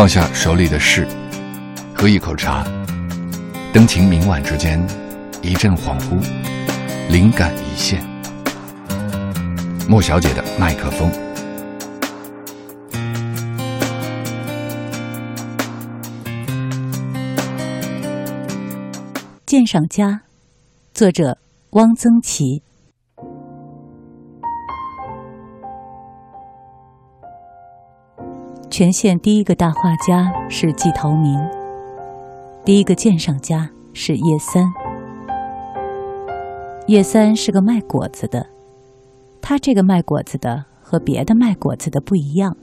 放下手里的事，喝一口茶，灯情明晚之间，一阵恍惚，灵感一现。莫小姐的麦克风。鉴赏家，作者汪曾祺。全县第一个大画家是季陶明，第一个鉴赏家是叶三。叶三是个卖果子的，他这个卖果子的和别的卖果子的不一样，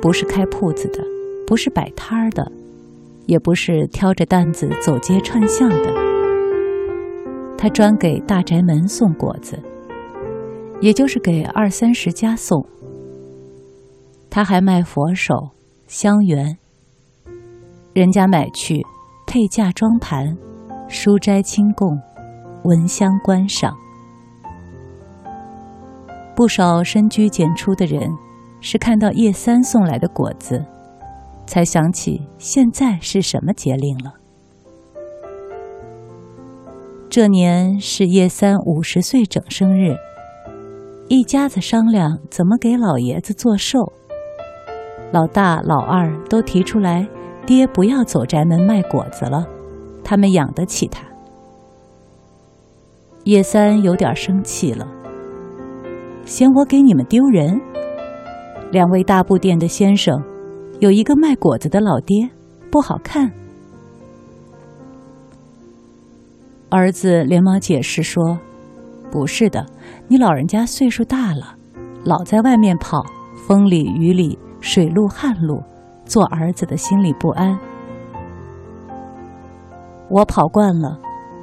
不是开铺子的，不是摆摊儿的，也不是挑着担子走街串巷的。他专给大宅门送果子，也就是给二三十家送。他还卖佛手、香橼，人家买去配架装盘、书斋清供、闻香观赏。不少深居简出的人，是看到叶三送来的果子，才想起现在是什么节令了。这年是叶三五十岁整生日，一家子商量怎么给老爷子做寿。老大、老二都提出来，爹不要走宅门卖果子了，他们养得起他。叶三有点生气了，嫌我给你们丢人。两位大布店的先生，有一个卖果子的老爹，不好看。儿子连忙解释说：“不是的，你老人家岁数大了，老在外面跑，风里雨里。”水路旱路，做儿子的心里不安。我跑惯了，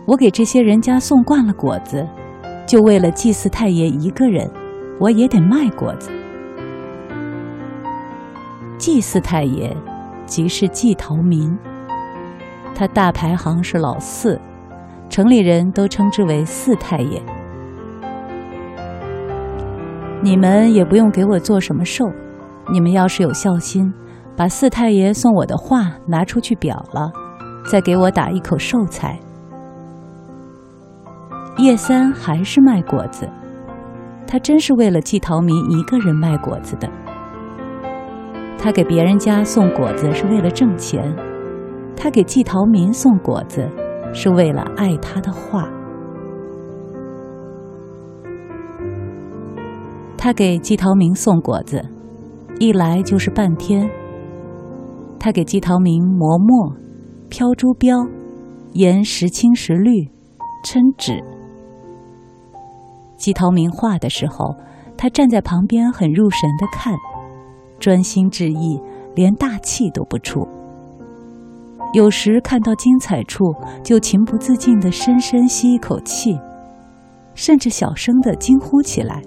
我给这些人家送惯了果子，就为了祭祀太爷一个人，我也得卖果子。祭祀太爷，即是季陶民，他大排行是老四，城里人都称之为四太爷。你们也不用给我做什么寿。你们要是有孝心，把四太爷送我的画拿出去裱了，再给我打一口寿材。叶三还是卖果子，他真是为了季陶民一个人卖果子的。他给别人家送果子是为了挣钱，他给季陶民送果子是为了爱他的画。他给季陶明送果子。一来就是半天。他给季陶明磨墨、飘朱标、研时青时绿、抻纸。季陶明画的时候，他站在旁边很入神的看，专心致意，连大气都不出。有时看到精彩处，就情不自禁的深深吸一口气，甚至小声的惊呼起来。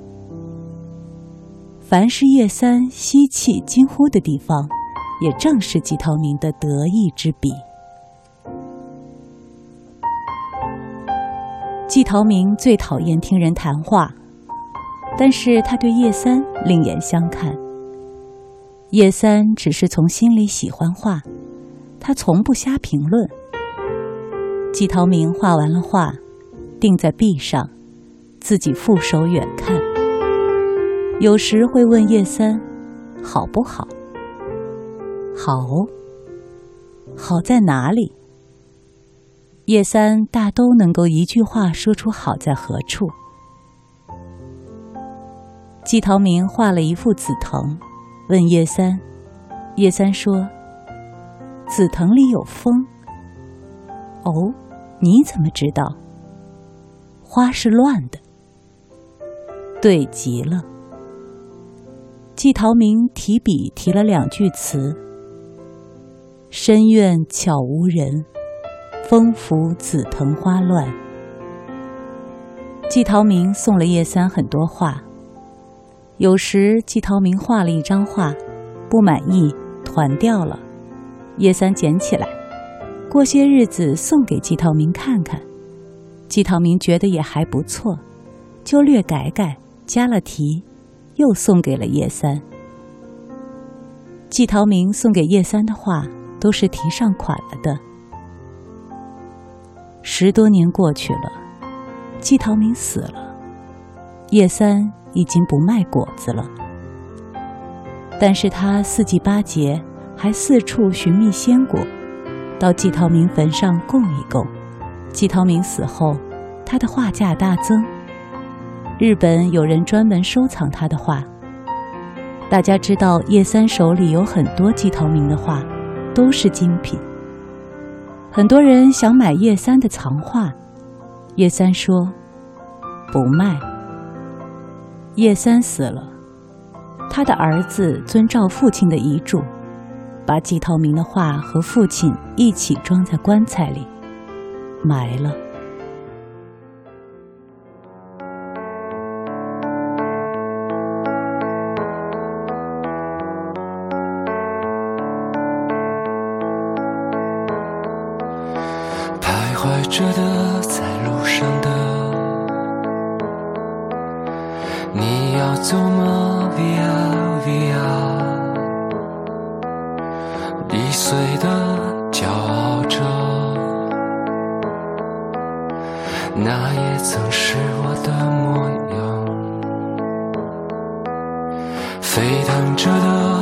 凡是叶三吸气惊呼的地方，也正是季陶明的得意之笔。季陶明最讨厌听人谈话，但是他对叶三另眼相看。叶三只是从心里喜欢画，他从不瞎评论。季陶明画完了画，钉在壁上，自己负手远看。有时会问叶三：“好不好？好，好在哪里？”叶三大都能够一句话说出好在何处。季陶明画了一幅紫藤，问叶三：“叶三说，紫藤里有风。哦，你怎么知道？花是乱的，对极了。”季陶明提笔提了两句词：“深院悄无人，风拂紫藤花乱。”季陶明送了叶三很多画，有时季陶明画了一张画，不满意，团掉了，叶三捡起来，过些日子送给季陶明看看，季陶明觉得也还不错，就略改改，加了题。又送给了叶三。季陶明送给叶三的画都是提上款了的。十多年过去了，季陶明死了，叶三已经不卖果子了。但是他四季八节还四处寻觅鲜果，到季陶明坟上供一供。季陶明死后，他的画价大增。日本有人专门收藏他的画。大家知道叶三手里有很多季陶明的画，都是精品。很多人想买叶三的藏画，叶三说不卖。叶三死了，他的儿子遵照父亲的遗嘱，把季陶明的画和父亲一起装在棺材里，埋了。你要走吗？Via Via，易碎的，骄傲着，那也曾是我的模样。沸腾着的，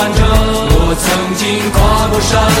我曾经跨过山